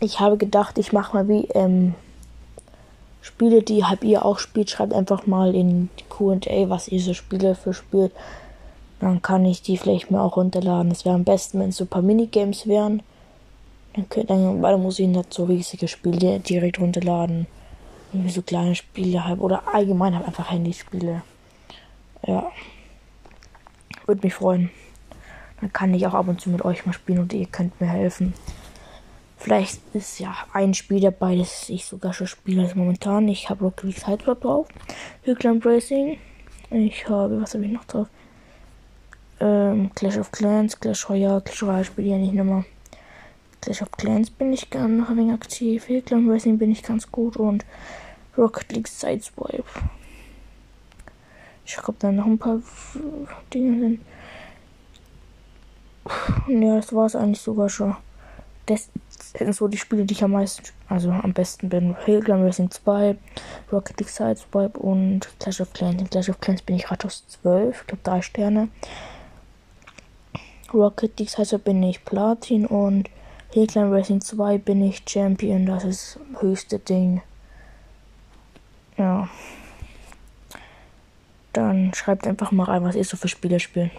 ich habe gedacht, ich mache mal wie ähm, Spiele, die halt ihr auch spielt. Schreibt einfach mal in QA, was ihr so Spiele für spielt. Dann kann ich die vielleicht mal auch runterladen. Es wäre am besten, wenn es so ein paar Minigames wären. Dann, könnt, dann, dann muss ich nicht so riesige Spiele direkt runterladen. Irgendwie so kleine Spiele halt. Oder allgemein halt einfach Handyspiele. Ja. Würde mich freuen. Dann kann ich auch ab und zu mit euch mal spielen und ihr könnt mir helfen. Vielleicht ist ja ein Spiel dabei, das ich sogar schon spiele als momentan. Ich habe Rocket League Sidewalk drauf. Hügland Racing. Ich habe, was habe ich noch drauf? Ähm, Clash of Clans, Clash Royale, Clash Royale spiele ich ja nicht mehr. Clash of Clans bin ich gerne noch ein wenig aktiv. Hügland Racing bin ich ganz gut und Rocket League Sideswipe. Ich glaube dann noch ein paar Dinge sind. Ja, das war es eigentlich sogar schon. Das sind so die Spiele, die ich am meisten, also am besten bin. Hillglam Racing 2, Rocket League Sideswipe und Clash of Clans. In Clash of Clans bin ich Ratos 12, ich glaube 3 Sterne. Rocket League Sideswipe bin ich Platin und Hillglam Racing 2 bin ich Champion. Das ist das höchste Ding. Ja. Dann schreibt einfach mal rein, was ihr so für Spiele spielt.